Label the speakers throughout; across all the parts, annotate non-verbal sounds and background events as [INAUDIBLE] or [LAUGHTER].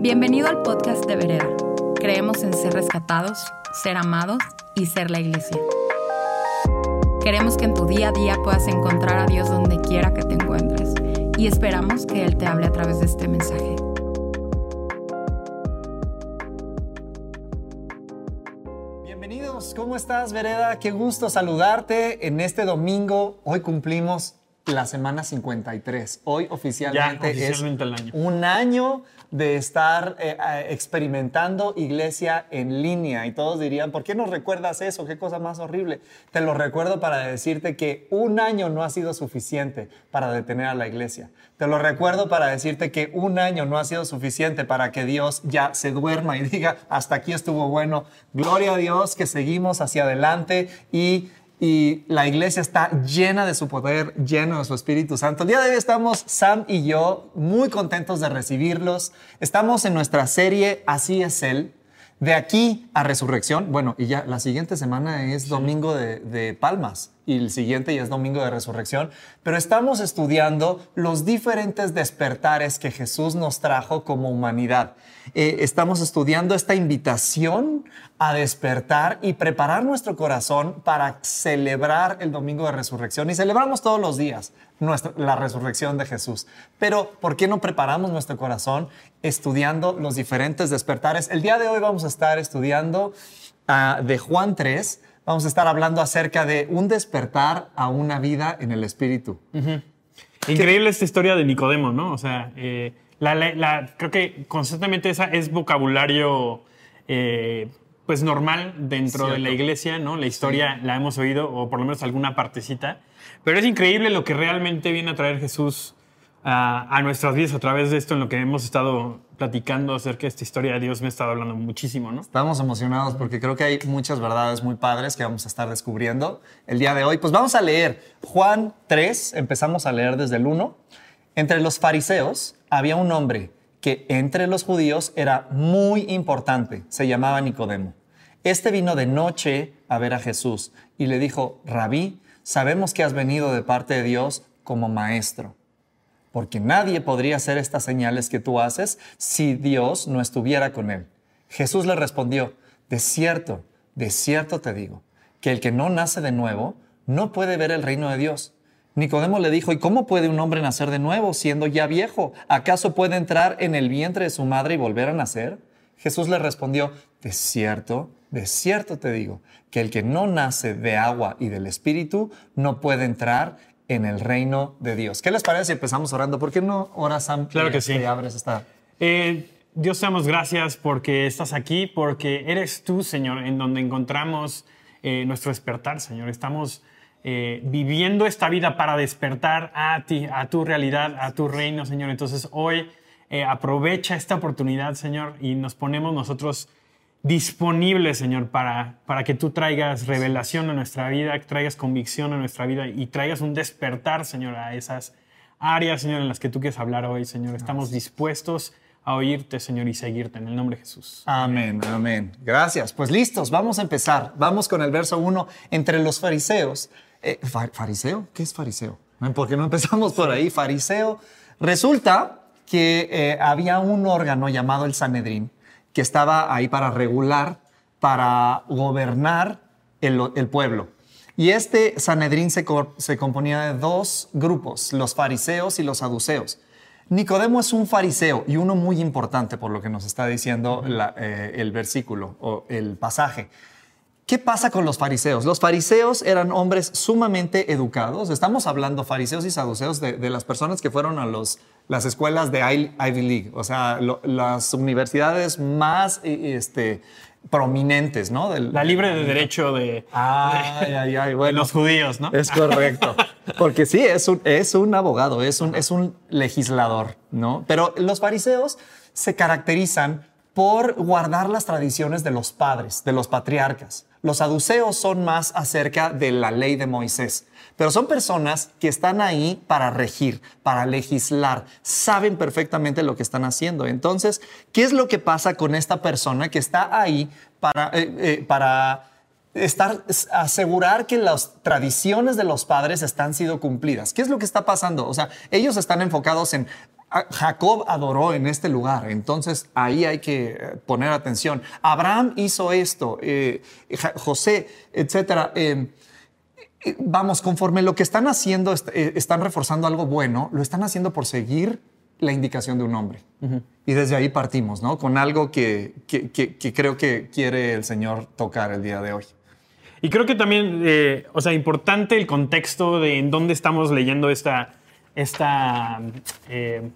Speaker 1: Bienvenido al podcast de Vereda. Creemos en ser rescatados, ser amados y ser la iglesia. Queremos que en tu día a día puedas encontrar a Dios donde quiera que te encuentres y esperamos que Él te hable a través de este mensaje.
Speaker 2: Bienvenidos, ¿cómo estás Vereda? Qué gusto saludarte en este domingo. Hoy cumplimos la semana 53. Hoy oficialmente,
Speaker 3: Ya, oficialmente
Speaker 2: es
Speaker 3: año.
Speaker 2: un año de estar eh, experimentando iglesia en línea. Y todos dirían, ¿por qué nos recuerdas eso? Qué cosa más horrible. Te lo recuerdo para decirte que un año no ha sido suficiente para detener a la iglesia. Te lo recuerdo para decirte que un año no ha sido suficiente para que Dios ya se duerma y diga, hasta aquí estuvo bueno. Gloria a Dios que seguimos hacia adelante y y la iglesia está llena de su poder, llena de su Espíritu Santo. El día de hoy estamos Sam y yo muy contentos de recibirlos. Estamos en nuestra serie Así es Él. De aquí a resurrección, bueno, y ya la siguiente semana es domingo de, de Palmas y el siguiente ya es domingo de resurrección, pero estamos estudiando los diferentes despertares que Jesús nos trajo como humanidad. Eh, estamos estudiando esta invitación a despertar y preparar nuestro corazón para celebrar el domingo de resurrección. Y celebramos todos los días nuestra, la resurrección de Jesús. Pero, ¿por qué no preparamos nuestro corazón estudiando los diferentes despertares? El día de hoy vamos a estar estudiando ah, de Juan 3. Vamos a estar hablando acerca de un despertar a una vida en el Espíritu.
Speaker 3: Increíble esta historia de Nicodemo, ¿no? O sea, eh, la- la- la- creo que constantemente esa es vocabulario eh, pues normal dentro de la iglesia, ¿no? La historia la hemos oído, o por lo menos alguna partecita. Pero es increíble lo que realmente viene a traer Jesús a, nuestras vidas a través de esto, en lo que hemos estado platicando acerca de esta historia de Dios, me ha estado hablando muchísimo, ¿no?
Speaker 2: Estamos emocionados porque creo que hay muchas verdades muy padres que vamos a estar descubriendo el día de hoy. Pues vamos a leer Juan 3, empezamos a leer desde el 1. Entre los fariseos había un hombre que entre los judíos era muy importante, se llamaba Nicodemo. Este vino de noche a ver a Jesús y le dijo, Rabí, sabemos que has venido de parte de Dios como maestro porque nadie podría hacer estas señales que tú haces si Dios no estuviera con él. Jesús le respondió, de cierto, de cierto te digo, que el que no nace de nuevo no puede ver el reino de Dios. Nicodemo le dijo, ¿y cómo puede un hombre nacer de nuevo siendo ya viejo? ¿Acaso puede entrar en el vientre de su madre y volver a nacer? Jesús le respondió, de cierto, de cierto te digo, que el que no nace de agua y del Espíritu no puede entrar en el reino de Dios. ¿Qué les parece si empezamos orando? ¿Por qué no oras, Sam?
Speaker 3: Claro que sí.
Speaker 2: Y abres esta...
Speaker 3: Eh, Dios te damos gracias porque estás aquí, porque eres tú, Señor, en donde encontramos eh, nuestro despertar, Señor. Estamos eh, viviendo esta vida para despertar a ti, a tu realidad, a tu reino, Señor. Entonces hoy eh, aprovecha esta oportunidad, Señor, y nos ponemos nosotros disponibles, Señor, para, para que tú traigas revelación a nuestra vida, que traigas convicción a nuestra vida y traigas un despertar, Señor, a esas áreas, Señor, en las que tú quieres hablar hoy, Señor. Estamos dispuestos a oírte, Señor, y seguirte en el nombre de Jesús.
Speaker 2: Amén, amén. Gracias. Pues listos, vamos a empezar. Vamos con el verso 1. Entre los fariseos. eh, fa- ¿Fariseo? ¿Qué es fariseo? ¿Por qué no empezamos por ahí? Fariseo. Resulta que eh, había un órgano llamado el Sanedrín que estaba ahí para regular, para gobernar el, pueblo. Y este Sanedrín se, co- se componía de dos grupos, los fariseos y los saduceos. Nicodemo es un fariseo y uno muy importante por lo que nos está diciendo eh, el versículo o el pasaje. ¿Qué pasa con los fariseos? Los fariseos eran hombres sumamente educados. Estamos hablando fariseos y saduceos de, de las personas que fueron a los, las escuelas de Ivy League, o sea, lo- las universidades más eh, este, prominentes, ¿no? Del-
Speaker 3: La libre de derecho de,
Speaker 2: Ay, ay, ay,
Speaker 3: de
Speaker 2: bueno.
Speaker 3: los judíos, ¿no?
Speaker 2: Es correcto. Porque sí, es un, es un abogado, es un, es un legislador, ¿no? Pero los fariseos se caracterizan por guardar las tradiciones de los padres, de los patriarcas. Los saduceos son más acerca de la ley de Moisés, pero son personas que están ahí para regir, para legislar, saben perfectamente lo que están haciendo. Entonces, ¿qué es lo que pasa con esta persona que está ahí para, eh, eh, para estar, asegurar que las tradiciones de los padres están siendo cumplidas. ¿Qué es lo que está pasando? O sea, ellos están enfocados en Jacob adoró en este lugar, entonces ahí hay que eh, poner atención. Abraham hizo esto, eh, José, etcétera. Eh, eh, vamos, conforme lo que están haciendo, eh, están reforzando algo bueno, lo están haciendo por seguir la indicación de un hombre. Y desde ahí partimos, ¿no? Con algo que, que- que- que creo que quiere el Señor tocar el día de hoy.
Speaker 3: Y creo que también, eh, o sea, importante el contexto de en dónde estamos leyendo esta, esta, eh,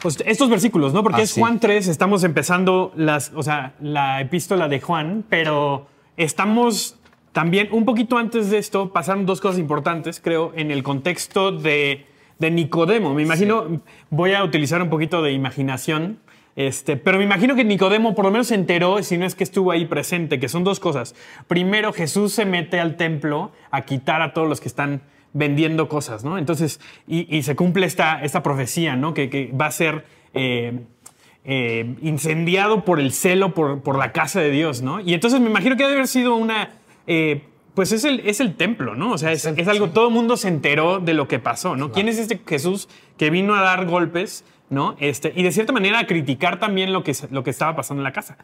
Speaker 3: pues estos versículos, ¿no? Porque
Speaker 2: Ah,
Speaker 3: es
Speaker 2: sí.
Speaker 3: Juan 3, estamos empezando las, o sea, la epístola de Juan, pero estamos también un poquito antes de esto, pasaron dos cosas importantes, creo, en el contexto de, de Nicodemo. Me imagino, voy a utilizar un poquito de imaginación. Este, pero me imagino que Nicodemo por lo menos se enteró, si no es que estuvo ahí presente, que son dos cosas. Primero, Jesús se mete al templo a quitar a todos los que están vendiendo cosas, ¿no? Entonces, y, y se cumple esta, esta profecía, ¿no? Que, que va a ser eh, eh, incendiado por el celo por, por la casa de Dios, ¿no? Y entonces me imagino que debe haber sido una... eh, pues es el, es el templo, ¿no? O sea, es, es algo, todo el mundo se enteró de lo que pasó, ¿no? ¿Quién es este Jesús que vino a dar golpes, ¿no? Este, y de cierta manera a criticar también lo que, se- lo que estaba pasando en la casa.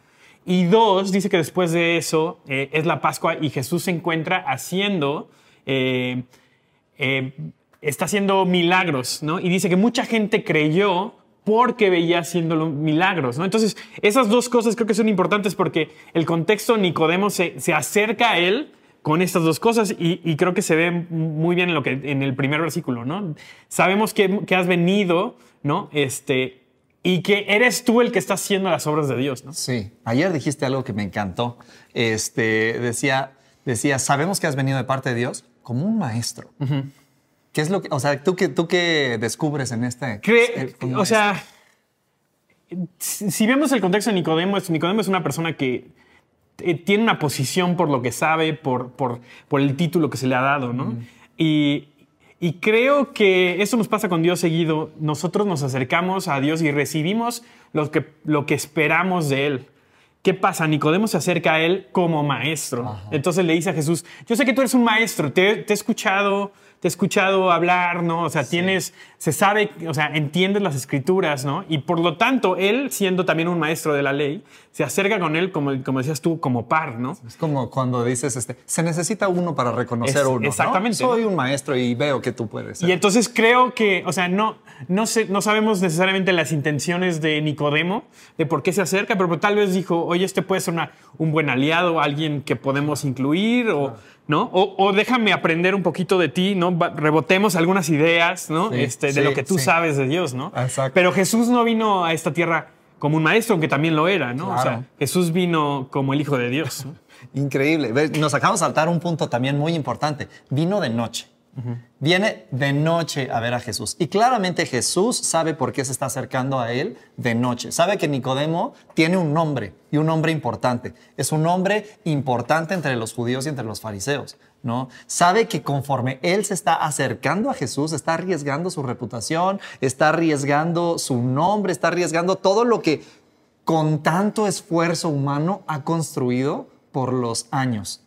Speaker 3: Y dos, dice que después de eso eh, es la Pascua y Jesús se encuentra haciendo, eh, eh, está haciendo milagros, ¿no? Y dice que mucha gente creyó porque veía haciendo los milagros, ¿no? Entonces, esas dos cosas creo que son importantes porque el contexto Nicodemo se, se acerca a él con estas dos cosas y, y creo que se ve muy bien en, lo que, en el primer versículo, ¿no? Sabemos que, que has venido, ¿no? Este, y que eres tú el que está haciendo las obras de Dios, ¿no?
Speaker 2: Sí, ayer dijiste algo que me encantó. Este, decía, decía, sabemos que has venido de parte de Dios como un maestro. ¿Qué es lo que, o sea, tú qué, tú qué descubres en este?
Speaker 3: Cre-
Speaker 2: eh,
Speaker 3: o sea, si si vemos el contexto de Nicodemo, es- Nicodemo es una persona que eh, tiene una posición por lo que sabe, por, por, por el título que se le ha dado, ¿no? Y, y creo que eso nos pasa con Dios seguido. Nosotros nos acercamos a Dios y recibimos lo que, lo que esperamos de Él. ¿Qué pasa? Nicodemo se acerca a Él como maestro. Entonces le dice a Jesús, yo sé que tú eres un maestro, te, te he escuchado, te he escuchado hablar, ¿no? O sea, tienes, se sabe, o sea, entiendes las escrituras, ¿no? Y por lo tanto, Él, siendo también un maestro de la ley, se acerca con Él, como, como decías tú, como par, ¿no?
Speaker 2: Es como cuando dices, este, se necesita uno para reconocer
Speaker 3: Es-
Speaker 2: uno. ¿no?
Speaker 3: exactamente,
Speaker 2: Soy
Speaker 3: ¿no?
Speaker 2: un maestro y veo que tú puedes ser.
Speaker 3: Y entonces creo que, o sea, no, no, sé, no sabemos necesariamente las intenciones de Nicodemo, de por qué se acerca, pero tal vez dijo, oye, este puede ser una- un buen aliado, alguien que podemos incluir, o, ¿no? O, o déjame aprender un poquito de ti, ¿no? Rebotemos algunas ideas, ¿no?
Speaker 2: Sí,
Speaker 3: este, de lo que tú
Speaker 2: sí.
Speaker 3: sabes de Dios, ¿no?
Speaker 2: Exacto.
Speaker 3: Pero Jesús no vino a esta tierra como un maestro, aunque también lo era, ¿no? O sea. Jesús vino como el Hijo de Dios. ¿no? [LAUGHS]
Speaker 2: Increíble. Nos acabamos de saltar un punto también muy importante. Vino de noche. Viene de noche a ver a Jesús. Y claramente Jesús sabe por qué se está acercando a él de noche. Sabe que Nicodemo tiene un nombre y un nombre importante. Es un nombre importante entre los judíos y entre los fariseos. ¿no? Sabe que conforme él se está acercando a Jesús, está arriesgando su reputación, está arriesgando su nombre, está arriesgando todo lo que con tanto esfuerzo humano ha construido por los años.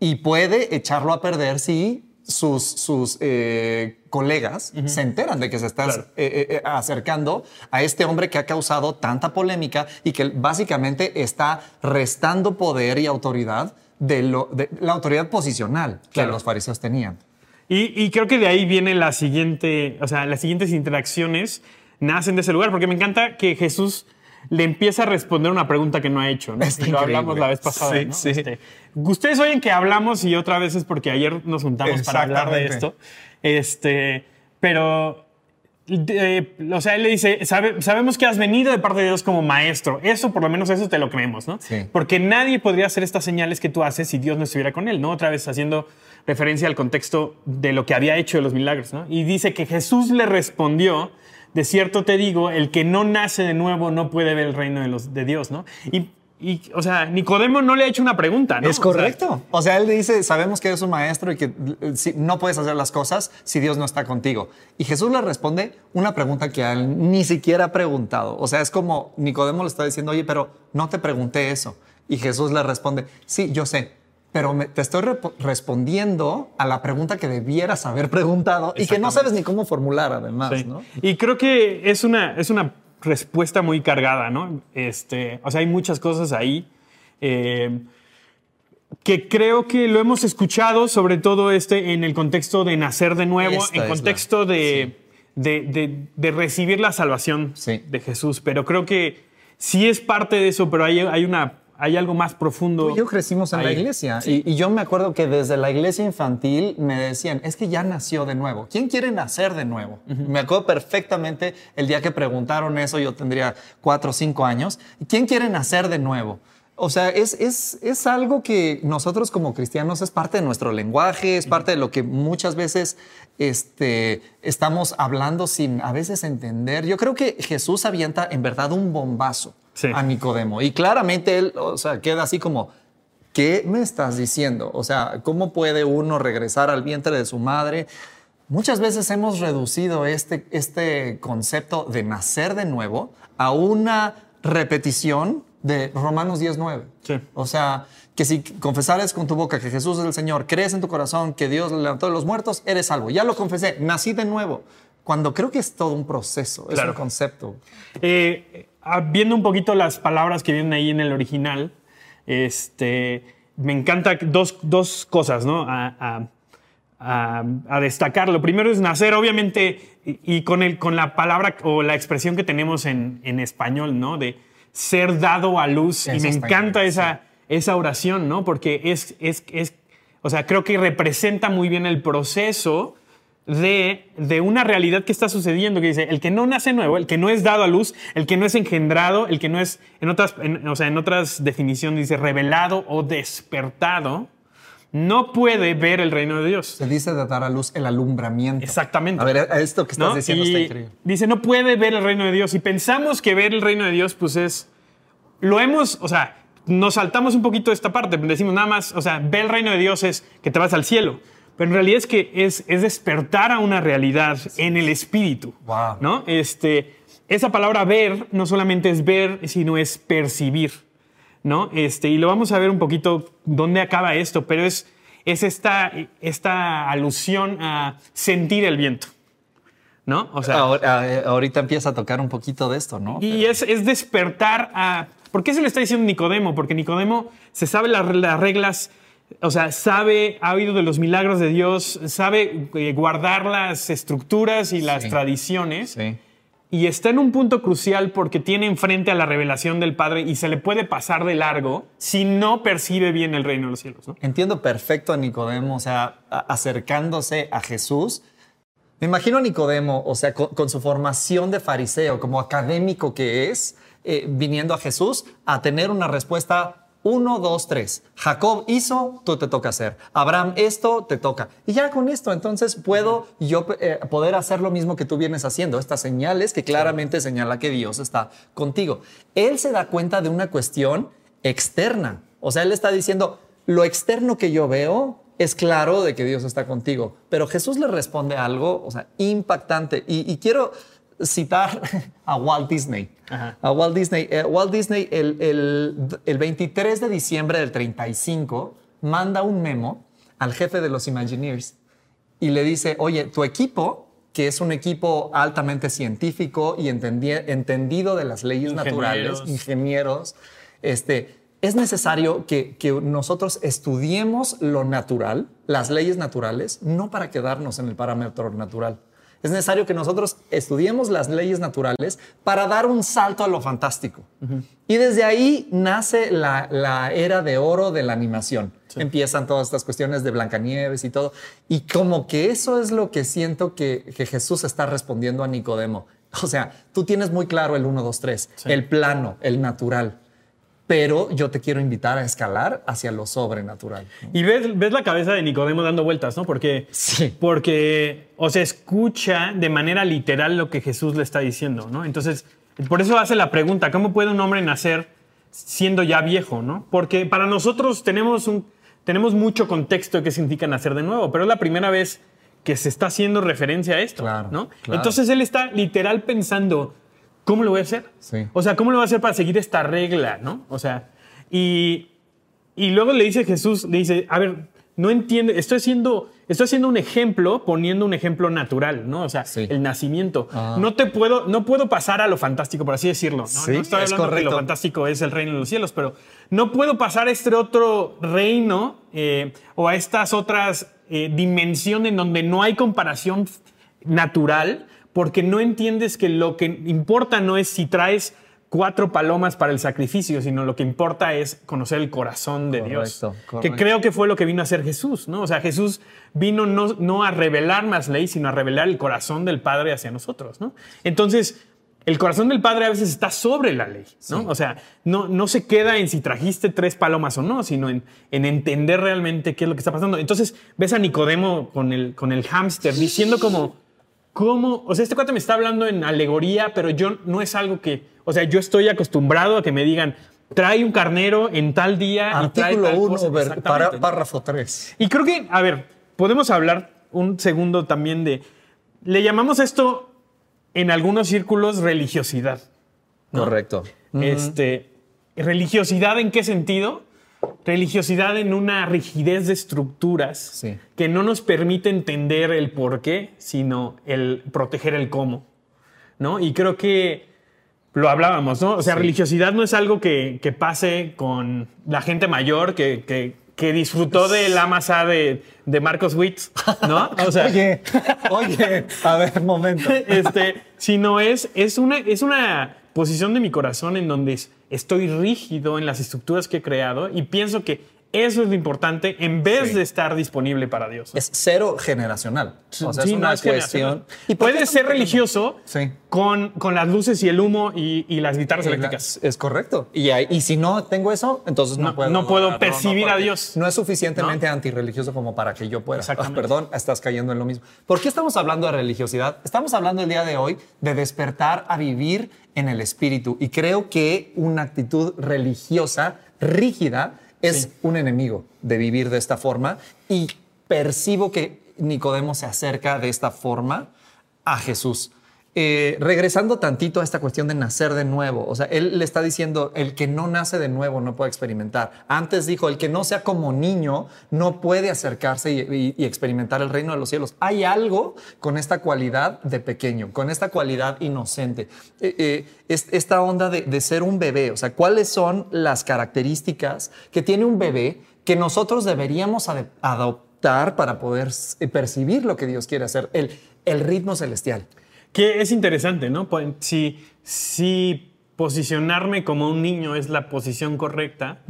Speaker 2: Y puede echarlo a perder si sus, sus eh, colegas se enteran de que se está
Speaker 3: Claro.
Speaker 2: eh, eh, acercando a este hombre que ha causado tanta polémica y que básicamente está restando poder y autoridad de, lo, de la autoridad posicional que los fariseos tenían.
Speaker 3: Y, y creo que de ahí viene la siguiente, o sea, las siguientes interacciones nacen de ese lugar, porque me encanta que Jesús le empieza a responder una pregunta que no ha hecho, ¿no? [LAUGHS]
Speaker 2: Está
Speaker 3: Y lo
Speaker 2: increíble.
Speaker 3: hablamos la vez pasada,
Speaker 2: Sí,
Speaker 3: ¿no?
Speaker 2: sí.
Speaker 3: Este, ustedes oyen que hablamos y otra vez es porque ayer nos juntamos para hablar de esto. Este, pero, eh, o sea, él le dice, "Sabe- sabemos que has venido de parte de Dios como maestro. Eso, por lo menos eso te lo creemos, ¿no?
Speaker 2: Sí.
Speaker 3: Porque nadie podría hacer estas señales que tú haces si Dios no estuviera con él, ¿no? Otra vez haciendo referencia al contexto de lo que había hecho de los milagros, ¿no? Y dice que Jesús le respondió, de cierto te digo, el que no nace de nuevo no puede ver el reino de, los, de Dios, ¿no? Y, y, o sea, Nicodemo no le ha hecho una pregunta, ¿no?
Speaker 2: Es correcto. O sea, él dice, sabemos que eres un maestro y que eh, si- no puedes hacer las cosas si Dios no está contigo. Y Jesús le responde una pregunta que a él ni siquiera ha preguntado. O sea, es como Nicodemo le está diciendo, oye, pero no te pregunté eso. Y Jesús le responde, sí, yo sé, pero me- te estoy respondiendo a la pregunta que debieras haber preguntado y que no sabes ni cómo formular además,
Speaker 3: Sí.
Speaker 2: ¿no?
Speaker 3: Y creo que es una, es una respuesta muy cargada, ¿no? Este, o sea, hay muchas cosas ahí eh, que creo que lo hemos escuchado, sobre todo este, en el contexto de nacer de nuevo,
Speaker 2: Esta
Speaker 3: en
Speaker 2: la-
Speaker 3: contexto de, de, de- de recibir la salvación
Speaker 2: Sí.
Speaker 3: de Jesús. Pero creo que sí es parte de eso, pero hay, hay, una, hay algo más profundo.
Speaker 2: Tú y yo crecimos en la iglesia y, y yo me acuerdo que desde la iglesia infantil me decían, es que ya nació de nuevo. ¿Quién quiere nacer de nuevo? Me acuerdo perfectamente el día que preguntaron eso, yo tendría cuatro o cinco años. ¿Quién quiere nacer de nuevo? O sea, es, es, es algo que nosotros como cristianos es parte de nuestro lenguaje, es parte de lo que muchas veces este, estamos hablando sin a veces entender. Yo creo que Jesús avienta en verdad un bombazo
Speaker 3: Sí.
Speaker 2: a Nicodemo y claramente él, o sea, queda así como, ¿qué me estás diciendo? O sea, ¿cómo puede uno regresar al vientre de su madre? Muchas veces hemos reducido este, este concepto de nacer de nuevo a una repetición de Romanos 10.9.
Speaker 3: Sí.
Speaker 2: O sea, que si confesares con tu boca que Jesús es el Señor, crees en tu corazón que Dios le levantó de los muertos, eres salvo. Ya lo confesé, nací de nuevo. Cuando creo que es todo un proceso, es un concepto.
Speaker 3: Eh, viendo un poquito las palabras que vienen ahí en el original, este, me encanta dos, dos cosas, ¿no? A, a- a- a destacar. Lo primero es nacer, obviamente, y, y con, el, con la palabra o la expresión que tenemos en, en español, ¿no? De ser dado a luz. y me encanta esa, esa oración, ¿no? Porque es, es, es, o sea, creo que representa muy bien el proceso de, de una realidad que está sucediendo, que dice, el que no nace nuevo, el que no es dado a luz, el que no es engendrado, el que no es, en otras, en- o sea, en otras definiciones dice revelado o despertado, no puede ver el reino de Dios.
Speaker 2: Se dice de dar a luz el alumbramiento.
Speaker 3: Exactamente.
Speaker 2: A ver, esto que estás
Speaker 3: ¿no?
Speaker 2: diciendo está increíble.
Speaker 3: Dice, no puede ver el reino de Dios. Y pensamos que ver el reino de Dios, pues es. Lo hemos, o sea, nos saltamos un poquito esta parte. Decimos nada más, o sea, ver el reino de Dios es que te vas al cielo. Pero en realidad es que es, es despertar a una realidad en el espíritu.
Speaker 2: Wow.
Speaker 3: ¿no? Este, esa palabra ver no solamente es ver, sino es percibir. ¿no? Este, y lo vamos a ver un poquito dónde acaba esto, pero es, es esta, esta alusión a sentir el viento. ¿No? O sea,
Speaker 2: Ahora- ahorita empieza a tocar un poquito de esto, ¿no?
Speaker 3: y es, es despertar a... ¿Por qué se le está diciendo Nicodemo? Porque Nicodemo se sabe las, las reglas, o sea, sabe, ha oído de los milagros de Dios, sabe eh, guardar las estructuras y las
Speaker 2: Sí.
Speaker 3: tradiciones.
Speaker 2: Sí.
Speaker 3: Y está en un punto crucial porque tiene enfrente a la revelación del Padre y se le puede pasar de largo si no percibe bien el reino de los cielos. ¿no?
Speaker 2: Entiendo perfecto a Nicodemo, o sea, acercándose a Jesús. Me imagino a Nicodemo, o sea, con, con su formación de fariseo, como académico que es, eh, viniendo a Jesús a tener una respuesta uno, dos, tres. Jacob hizo, tú te toca hacer. Abraham esto, te toca. Y ya con esto, entonces puedo yo eh, poder hacer lo mismo que tú vienes haciendo. Estas señales que claramente señala que Dios está contigo. Él se da cuenta de una cuestión externa. O sea, él está diciendo, lo externo que yo veo es claro de que Dios está contigo. Pero Jesús le responde algo, o sea, impactante. Y, y quiero citar a Walt Disney.
Speaker 3: Ajá.
Speaker 2: A Walt Disney. Eh, Walt Disney, el, el- el 23 de diciembre del 35, manda un memo al jefe de los Imagineers y le dice, oye, tu equipo, que es un equipo altamente científico y entendi- entendido de las leyes naturales,
Speaker 3: Ingenieros.
Speaker 2: ingenieros, este, es necesario que, que nosotros estudiemos lo natural, las leyes naturales, no para quedarnos en el parámetro natural. Es necesario que nosotros estudiemos las leyes naturales para dar un salto a lo fantástico. Y desde ahí nace la, la era de oro de la animación. Empiezan todas estas cuestiones de Blancanieves y todo. Y como que eso es lo que siento que, que Jesús está respondiendo a Nicodemo. O sea, tú tienes muy claro el 1, 2, 3, el plano, el natural. Pero yo te quiero invitar a escalar hacia lo sobrenatural.
Speaker 3: Y ves, ves la cabeza de Nicodemo dando vueltas, ¿no? Porque,
Speaker 2: Sí.
Speaker 3: porque, o sea, escucha de manera literal lo que Jesús le está diciendo, ¿no? Entonces, por eso hace la pregunta, ¿cómo puede un hombre nacer siendo ya viejo, ¿no? Porque para nosotros tenemos, un, tenemos mucho contexto de qué significa nacer de nuevo, pero es la primera vez que se está haciendo referencia a esto,
Speaker 2: Claro,
Speaker 3: ¿no?
Speaker 2: claro.
Speaker 3: Entonces él está literal pensando, ¿cómo lo voy a hacer?
Speaker 2: Sí.
Speaker 3: O sea, ¿cómo lo voy a hacer para seguir esta regla, no? O sea, y, Y luego le dice Jesús, le dice, a ver, no entiende, estoy haciendo, estoy haciendo un ejemplo, poniendo un ejemplo natural, ¿no? O sea,
Speaker 2: Sí.
Speaker 3: el nacimiento. No te puedo, no puedo pasar a lo fantástico, por así decirlo. No,
Speaker 2: Sí,
Speaker 3: no estoy
Speaker 2: es
Speaker 3: hablando que lo fantástico es el reino de los cielos, pero no puedo pasar a este otro reino eh, o a estas otras eh, dimensiones en donde no hay comparación natural, porque no entiendes que lo que importa no es si traes cuatro palomas para el sacrificio, sino lo que importa es conocer el corazón de Dios.
Speaker 2: Correcto,
Speaker 3: Que creo que fue lo que vino a hacer Jesús, ¿no? O sea, Jesús vino no, no a revelar más ley, sino a revelar el corazón del Padre hacia nosotros, ¿no? Entonces, el corazón del Padre a veces está sobre la ley, ¿no? O sea, no, no se queda en si trajiste tres palomas o no, sino en, en entender realmente qué es lo que está pasando. Entonces, ves a Nicodemo con el, con el hámster diciendo como, ¿cómo? O sea, este cuate me está hablando en alegoría, pero yo no es algo que, o sea, yo estoy acostumbrado a que me digan, trae un carnero en tal día.
Speaker 2: Artículo
Speaker 3: tal
Speaker 2: 1,
Speaker 3: cosa". Exactamente.
Speaker 2: párrafo 3.
Speaker 3: Y creo que, a ver, podemos hablar un segundo también de, le llamamos esto en algunos círculos religiosidad. ¿no?
Speaker 2: Correcto.
Speaker 3: Este, religiosidad en qué sentido? Religiosidad en una rigidez de estructuras
Speaker 2: Sí.
Speaker 3: que no nos permite entender el por qué, sino el proteger el cómo. ¿no? Y creo que lo hablábamos, ¿no? O sea, religiosidad no es algo que, que pase con la gente mayor que, que- que disfrutó de la masa de, de Marcos Witt, ¿no? [LAUGHS] O sea,
Speaker 2: Oye, oye, a ver, momento. [LAUGHS]
Speaker 3: este, sino es, es, una, es una posición de mi corazón en donde es- estoy rígido en las estructuras que he creado y pienso que eso es lo importante en vez
Speaker 2: Sí.
Speaker 3: de estar disponible para Dios.
Speaker 2: Es cero generacional. O sea,
Speaker 3: Sí,
Speaker 2: es
Speaker 3: no,
Speaker 2: una
Speaker 3: es
Speaker 2: cuestión. ¿Y
Speaker 3: Puedes ser religioso
Speaker 2: Sí.
Speaker 3: con, con las luces y el humo y, y las guitarras eléctricas.
Speaker 2: Es, es correcto. Y, hay- y si no tengo eso, entonces no,
Speaker 3: No-
Speaker 2: puedo.
Speaker 3: no puedo percibir a Dios.
Speaker 2: No es suficientemente antirreligioso como para que yo pueda. Ah, perdón, estás cayendo en lo mismo. ¿Por qué estamos hablando de religiosidad? Estamos hablando el día de hoy de despertar a vivir en el espíritu. Y creo que una actitud religiosa rígida es
Speaker 3: Sí.
Speaker 2: un enemigo de vivir de esta forma. Y percibo que Nicodemo se acerca de esta forma a Jesús. Eh, regresando tantito a esta cuestión de nacer de nuevo, o sea, él le está diciendo, el que no nace de nuevo no puede experimentar. Antes dijo, el que no sea como niño no puede acercarse y, experimentar el reino de los cielos. Hay algo con esta cualidad de pequeño, con esta cualidad inocente, Eh, eh, es- esta onda de, ser un bebé, o sea, ¿cuáles son las características que tiene un bebé que nosotros deberíamos ade- adoptar para poder percibir lo que Dios quiere hacer? El, el ritmo celestial.
Speaker 3: Que es interesante, ¿no? Pues, Si, si posicionarme como un niño es la posición correcta,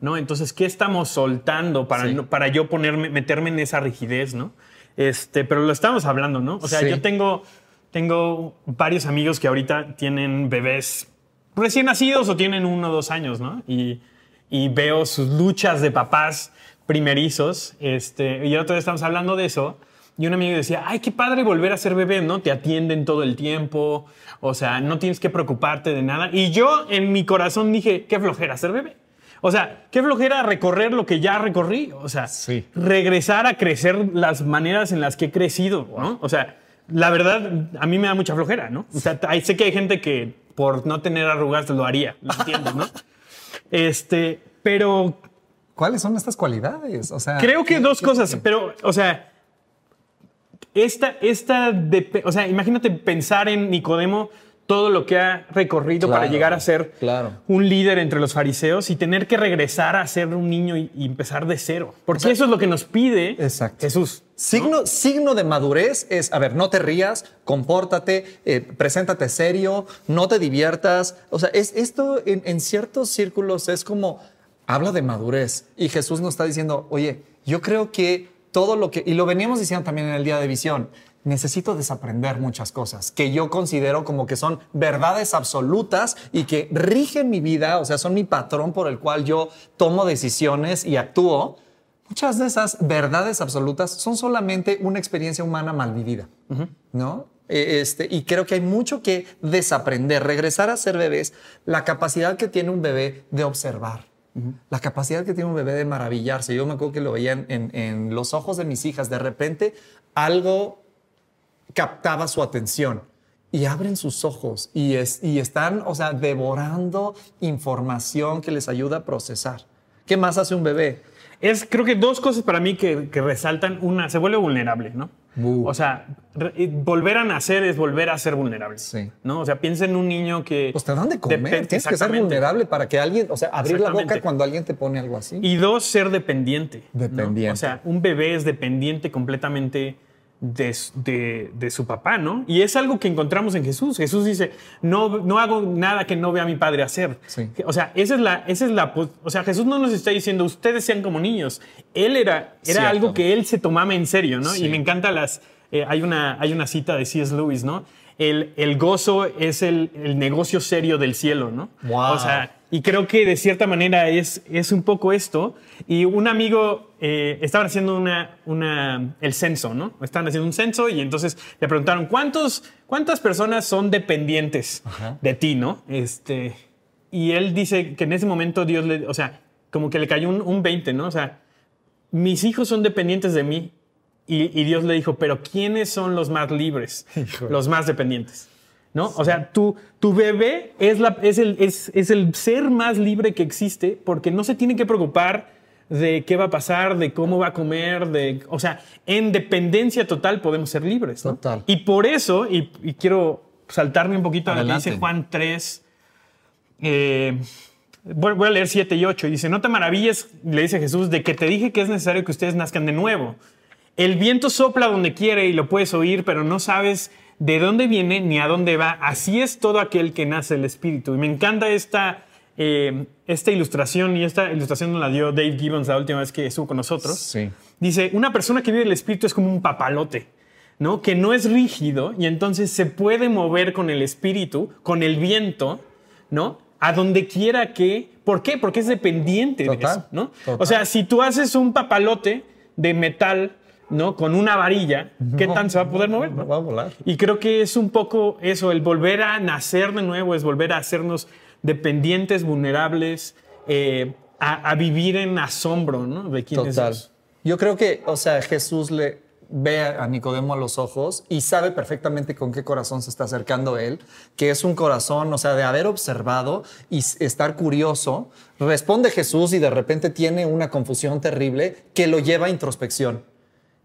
Speaker 3: ¿no? Entonces, ¿qué estamos soltando para,
Speaker 2: Mm. Sí.
Speaker 3: no- para yo ponerme, meterme en esa rigidez, ¿no? Este, pero lo estamos hablando, ¿no? O sea,
Speaker 2: Sí.
Speaker 3: yo tengo, tengo varios amigos que ahorita tienen bebés recién nacidos o tienen uno o dos años, ¿no? Y, y veo sus luchas de papás primerizos. Este, y otra vez estamos hablando de eso. Y un amigo decía, ay, qué padre volver a ser bebé, ¿no? Te atienden todo el tiempo, o sea, no tienes que preocuparte de nada. Y yo en mi corazón dije, qué flojera ser bebé. O sea, qué flojera recorrer lo que ya recorrí. O sea,
Speaker 2: Sí.
Speaker 3: regresar a crecer las maneras en las que he crecido, ¿no? O sea, la verdad, a mí me da mucha flojera, ¿no? O sea, sé que hay gente que por no tener arrugas lo haría, lo entiendo, ¿no? [LAUGHS] Este, pero
Speaker 2: ¿Cuáles son estas cualidades? O sea,
Speaker 3: Creo que
Speaker 2: ¿qué-
Speaker 3: dos cosas, pero, o sea, esta, esta, de- o sea, imagínate pensar en Nicodemo, todo lo que ha recorrido para llegar a ser
Speaker 2: claro.
Speaker 3: un líder entre los fariseos y tener que regresar a ser un niño y, y empezar de cero. Porque eso es lo que nos pide
Speaker 2: Exacto.
Speaker 3: Jesús. ¿no?
Speaker 2: Signo, signo de madurez es, a ver, no te rías, compórtate, eh, preséntate serio, no te diviertas. O sea, es, esto en, en ciertos círculos es como, habla de madurez. Y Jesús nos está diciendo, oye, yo creo que todo lo que, y lo veníamos diciendo también en el día de visión, necesito desaprender muchas cosas que yo considero como que son verdades absolutas y que rigen mi vida, o sea, son mi patrón por el cual yo tomo decisiones y actúo. Muchas de esas verdades absolutas son solamente una experiencia humana mal vivida, ¿no? Eh, Este, y creo que hay mucho que desaprender, regresar a ser bebés, la capacidad que tiene un bebé de observar, la capacidad que tiene un bebé de maravillarse. Yo me acuerdo que lo veía en, en- en los ojos de mis hijas, de repente algo captaba su atención y abren sus ojos y, es, y están, o sea, devorando información que les ayuda a procesar. ¿Qué más hace un bebé?
Speaker 3: Es, creo que dos cosas para mí que, que resaltan. Una, se vuelve vulnerable, ¿no? O sea, volver a nacer es volver a ser vulnerable.
Speaker 2: Sí.
Speaker 3: ¿no? O sea, piensa en un niño que...
Speaker 2: Pues te dan de comer. Tienes que ser vulnerable para que alguien, o sea, abrir la boca cuando alguien te pone algo así.
Speaker 3: Y dos, ser dependiente. ¿no?
Speaker 2: Dependiente.
Speaker 3: O sea, un bebé es dependiente completamente de, de- de su papá, ¿no? Y es algo que encontramos en Jesús. Jesús dice, no, no hago nada que no vea a mi padre hacer.
Speaker 2: Sí.
Speaker 3: O sea, esa es la, esa es la, o sea, Jesús no nos está diciendo, ustedes sean como niños. Él era, era
Speaker 2: Cierto.
Speaker 3: algo que él se tomaba en serio, ¿no?
Speaker 2: Sí.
Speaker 3: Y me encanta las, eh, hay, una, hay una cita de C.S. Lewis, ¿no? El, el gozo es el, el negocio serio del cielo, ¿no?
Speaker 2: Wow.
Speaker 3: O sea, y creo que de cierta manera es, es un poco esto. Y un amigo eh, estaba haciendo una, una, el censo, ¿no? Estaban haciendo un censo y entonces le preguntaron, ¿cuántos, ¿cuántas personas son dependientes de ti, ¿no? Este, y él dice que en ese momento Dios le, o sea, como que le cayó un, un 20, ¿no? O sea, mis hijos son dependientes de mí. Y, y Dios le dijo, pero ¿quiénes son los más libres? [LAUGHS] Los más dependientes. ¿No? O sea, tu, tu bebé es, la, es, el, es, es el ser más libre que existe porque no se tiene que preocupar de qué va a pasar, de cómo va a comer, de, o sea, en dependencia total podemos ser libres. ¿no?
Speaker 2: Total.
Speaker 3: Y por eso, y, y quiero saltarme un poquito a lo que
Speaker 2: Adelante.
Speaker 3: dice Juan 3, eh, voy voy a leer 7 y 8. Y dice, no te maravilles, le dice Jesús, de que te dije que es necesario que ustedes nazcan de nuevo. El viento sopla donde quiere y lo puedes oír, pero no sabes de dónde viene ni a dónde va. Así es todo aquel que nace del Espíritu. Y me encanta esta, eh, esta ilustración, y esta ilustración nos la dio Dave Gibbons la última vez que estuvo con nosotros.
Speaker 2: Sí.
Speaker 3: Dice, una persona que vive el Espíritu es como un papalote. ¿no? Que no es rígido y entonces se puede mover con el espíritu, con el viento, ¿no? A donde quiera que. ¿Por qué? Porque es dependiente de eso, ¿no?
Speaker 2: total.
Speaker 3: O sea, si tú haces un papalote de metal, ¿no? Con una varilla, ¿qué
Speaker 2: No,
Speaker 3: tan se va a poder mover?
Speaker 2: no va a volar.
Speaker 3: Y creo que es un poco eso, el volver a nacer de nuevo, es volver a hacernos dependientes, vulnerables, eh, a, a vivir en asombro, ¿no? De quién
Speaker 2: Total. Yo creo que, o sea, Jesús le ve a Nicodemo a los ojos y sabe perfectamente con qué corazón se está acercando él, que es un corazón, o sea, de haber observado y estar curioso. Responde Jesús y de repente tiene una confusión terrible que lo lleva a introspección.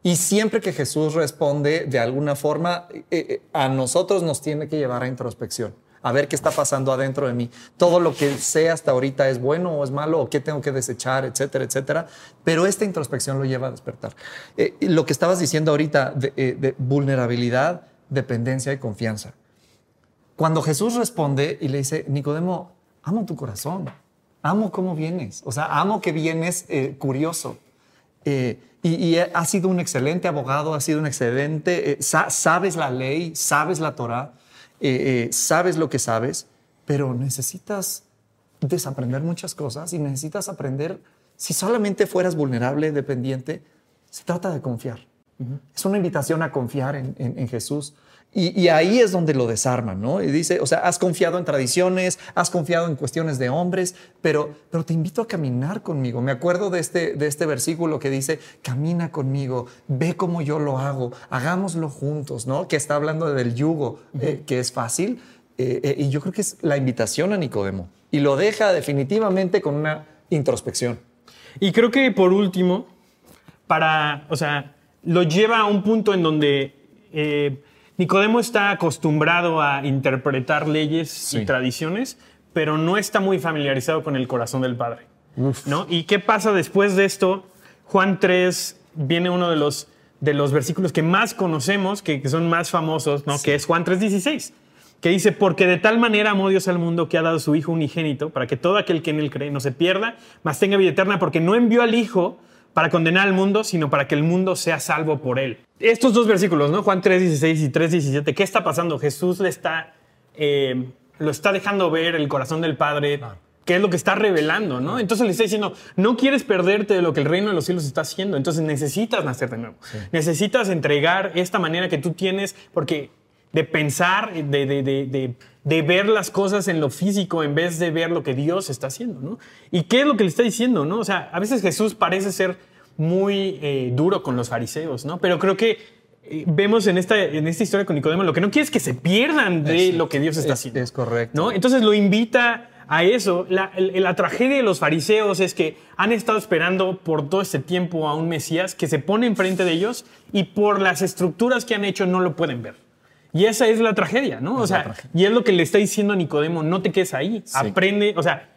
Speaker 2: Y siempre que Jesús responde de alguna forma, eh, eh, a nosotros nos tiene que llevar a introspección, a ver qué está pasando adentro de mí. Todo lo que sé hasta ahorita es bueno o es malo, o qué tengo que desechar, etcétera, etcétera. Pero esta introspección lo lleva a despertar. Eh, lo que estabas diciendo ahorita de, de vulnerabilidad, dependencia y confianza. Cuando Jesús responde y le dice, Nicodemo, amo tu corazón, amo cómo vienes, o sea, amo que vienes curioso. Eh, y, y has sido un excelente abogado, has sido un excelente, eh, sa- sabes la ley, sabes la Torah, eh, eh, sabes lo que sabes, pero necesitas desaprender muchas cosas y necesitas aprender, si solamente fueras vulnerable, dependiente, se trata de confiar. Es una invitación a confiar en, en- en Jesús. Y, y ahí es donde lo desarman, ¿no? Y dice, o sea, has confiado en tradiciones, has confiado en cuestiones de hombres, pero, pero te invito a caminar conmigo. Me acuerdo de este, de este versículo que dice, camina conmigo, ve cómo yo lo hago, hagámoslo juntos, ¿no? Que está hablando del yugo, eh, que es fácil. Eh, eh, y yo creo que es la invitación a Nicodemo. Y lo deja definitivamente con una introspección.
Speaker 3: Y creo que por último, para, o sea, lo lleva a un punto en donde eh, Nicodemo está acostumbrado a interpretar leyes
Speaker 2: Sí.
Speaker 3: y tradiciones, pero no está muy familiarizado con el corazón del Padre. ¿no? ¿Y qué pasa después de esto? Juan 3 viene uno de los, de los versículos que más conocemos, que, que son más famosos, ¿no? que es Juan 3:16 que dice, porque de tal manera amó Dios al mundo que ha dado su Hijo unigénito, para que todo aquel que en él cree no se pierda, mas tenga vida eterna, porque no envió al Hijo para condenar al mundo, sino para que el mundo sea salvo por él. Estos dos versículos, ¿no? Juan 3.16 y 3.17, ¿qué está pasando? Jesús le está, eh, lo está dejando ver el corazón del Padre, qué es lo que está revelando, ¿no? Entonces le está diciendo, no quieres perderte de lo que el reino de los cielos está haciendo, entonces necesitas nacer de nuevo. Necesitas entregar esta manera que tú tienes, porque de pensar, de, de- de- de- ver las cosas en lo físico en vez de ver lo que Dios está haciendo, ¿no? ¿Y qué es lo que le está diciendo, no? O sea, a veces Jesús parece ser muy eh, duro con los fariseos, ¿no? Pero creo que eh, vemos en esta, en esta historia con Nicodemo, lo que no quiere es que se pierdan de
Speaker 2: Es-
Speaker 3: lo que Dios está
Speaker 2: es-
Speaker 3: haciendo.
Speaker 2: es correcto.
Speaker 3: ¿no? Entonces lo invita a eso, la, la, tragedia de los fariseos es que han estado esperando por todo este tiempo a un Mesías que se pone enfrente de ellos y por las estructuras que han hecho no lo pueden ver. Y esa es la tragedia, ¿no? o sea, y es lo que le está diciendo a Nicodemo, no te quedes ahí, aprende, o sea,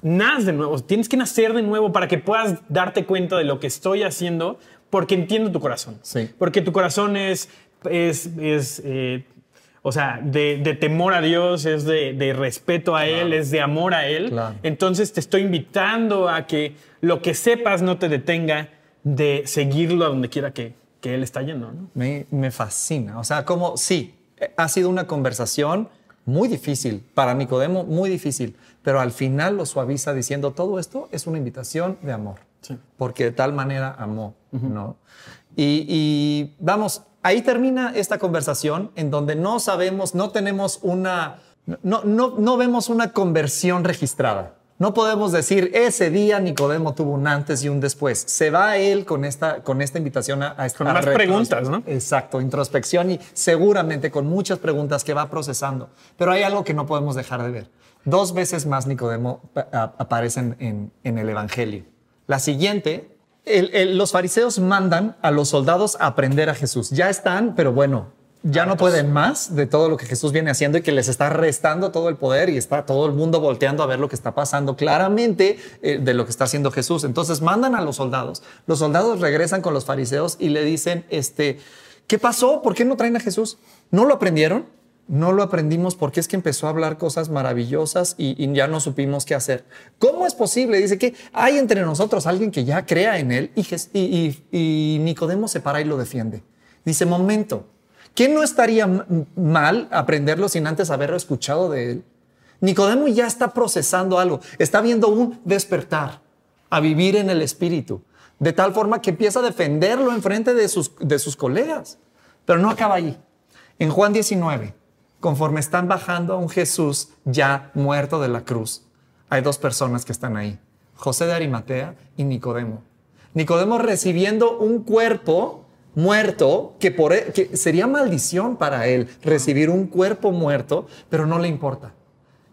Speaker 3: nace de nuevo, tienes que nacer de nuevo para que puedas darte cuenta de lo que estoy haciendo porque entiendo tu corazón.
Speaker 2: Sí.
Speaker 3: Porque tu corazón es, es, es eh, o sea, de, temor a Dios, es de, respeto a Él, es de amor a Él. Entonces te estoy invitando a que lo que sepas no te detenga de seguirlo a donde quiera que, Él está yendo.
Speaker 2: Me, me fascina. O sea, como sí, ha sido una conversación muy difícil, para Nicodemo muy difícil, pero al final lo suaviza diciendo todo esto es una invitación de amor, porque de tal manera amó, ¿no? Y, y, vamos, ahí termina esta conversación en donde no sabemos, no tenemos una, no, no, no vemos una conversión registrada. No podemos decir, ese día Nicodemo tuvo un antes y un después. Se va él con esta, con esta invitación a, a
Speaker 3: Con más preguntas, ¿no?
Speaker 2: Exacto, introspección y seguramente con muchas preguntas que va procesando. Pero hay algo que no podemos dejar de ver. Dos veces más Nicodemo aparecen en, en el Evangelio. La siguiente los fariseos mandan a los soldados a aprender a Jesús. Ya están, pero bueno, ya no pueden más de todo lo que Jesús viene haciendo y que les está restando todo el poder y está todo el mundo volteando a ver lo que está pasando claramente eh, de lo que está haciendo Jesús. Entonces mandan a los soldados. Los soldados regresan con los fariseos y le dicen, este, ¿qué pasó? ¿Por qué no traen a Jesús? ¿No lo aprendieron? no lo aprendimos porque es que empezó a hablar cosas maravillosas y, ya no supimos qué hacer. ¿Cómo es posible? Dice que hay entre nosotros alguien que ya crea en él y, y, Nicodemo se para y lo defiende. Dice, momento, ¿qué no estaría mal aprenderlo sin antes haberlo escuchado de él? Nicodemo ya está procesando algo, está viendo un despertar a vivir en el espíritu, de tal forma que empieza a defenderlo en frente de sus, de sus colegas. Pero no acaba ahí. En Juan 19, conforme están bajando a un Jesús ya muerto de la cruz, hay dos personas que están ahí, José de Arimatea y Nicodemo. Nicodemo recibiendo un cuerpo muerto que, por, e, que sería maldición para él recibir un cuerpo muerto, pero no le importa.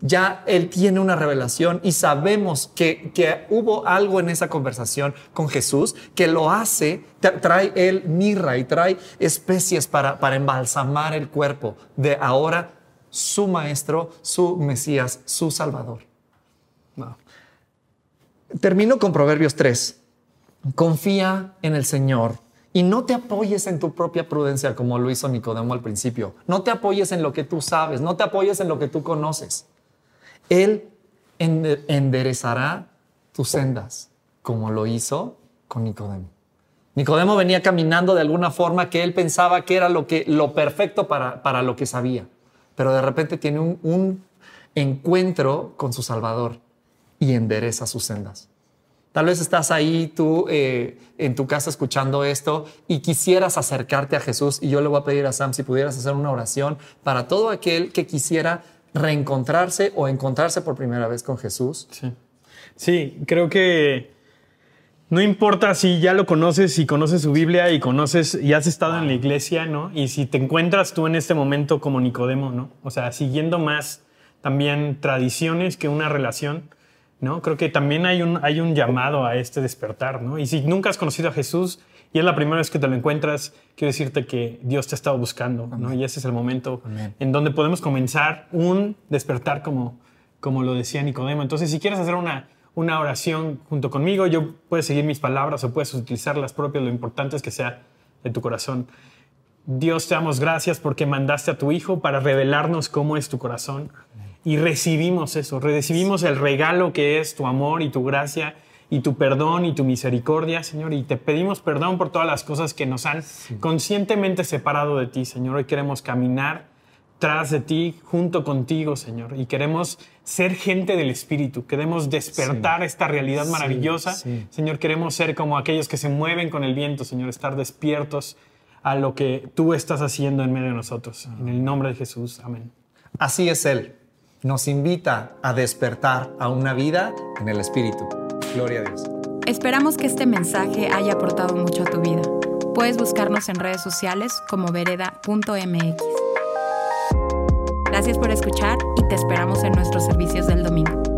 Speaker 2: Ya él tiene una revelación y sabemos que, que hubo algo en esa conversación con Jesús que lo hace, trae él mirra y trae especies para, para embalsamar el cuerpo de ahora su maestro, su Mesías, su Salvador. Termino con Proverbios 3. Confía en el Señor y no te apoyes en tu propia prudencia como lo hizo Nicodemo al principio. No te apoyes en lo que tú sabes, no te apoyes en lo que tú conoces. Él enderezará tus sendas, como lo hizo con Nicodemo. Nicodemo venía caminando de alguna forma que él pensaba que era lo, que, lo perfecto para, para lo que sabía, pero de repente tiene un, encuentro con su Salvador y endereza sus sendas. Tal vez estás ahí tú eh, en tu casa escuchando esto y quisieras acercarte a Jesús y yo le voy a pedir a Sam si pudieras hacer una oración para todo aquel que quisiera reencontrarse o encontrarse por primera vez con Jesús.
Speaker 3: Sí, sí creo que no importa si ya lo conoces, si conoces su Biblia y conoces y has estado en la iglesia, ¿no? Y si te encuentras tú en este momento como Nicodemo, ¿no? O sea, siguiendo más también tradiciones que una relación, ¿no? Creo que también hay un, hay un llamado a este despertar, ¿no? Y si nunca has conocido a Jesús, y es la primera vez que te lo encuentras, quiero decirte que Dios te ha estado buscando, ¿no? Y ese es el momento en donde podemos comenzar un despertar como, como lo decía Nicodemo. Entonces, si quieres hacer una, una oración junto conmigo, yo puedes seguir mis palabras o puedes utilizar las propias, lo importante es que sea de tu corazón. Dios, te damos gracias porque mandaste a tu Hijo para revelarnos cómo es tu corazón. Y recibimos eso, recibimos el regalo que es tu amor y tu gracia y tu perdón y tu misericordia, Señor. Y te pedimos perdón por todas las cosas que nos han conscientemente separado de ti, Señor. Hoy queremos caminar tras de ti, junto contigo, Señor. Y queremos ser gente del Espíritu. Queremos despertar esta realidad maravillosa. Señor, queremos ser como aquellos que se mueven con el viento, Señor. Estar despiertos a lo que tú estás haciendo en medio de nosotros. En el nombre de Jesús. Amén.
Speaker 2: Así es Él. Nos invita a despertar a una vida en el Espíritu. Gloria a Dios.
Speaker 1: Esperamos que este mensaje haya aportado mucho a tu vida. Puedes buscarnos en redes sociales como vereda.mx. Gracias por escuchar y te esperamos en nuestros servicios del domingo.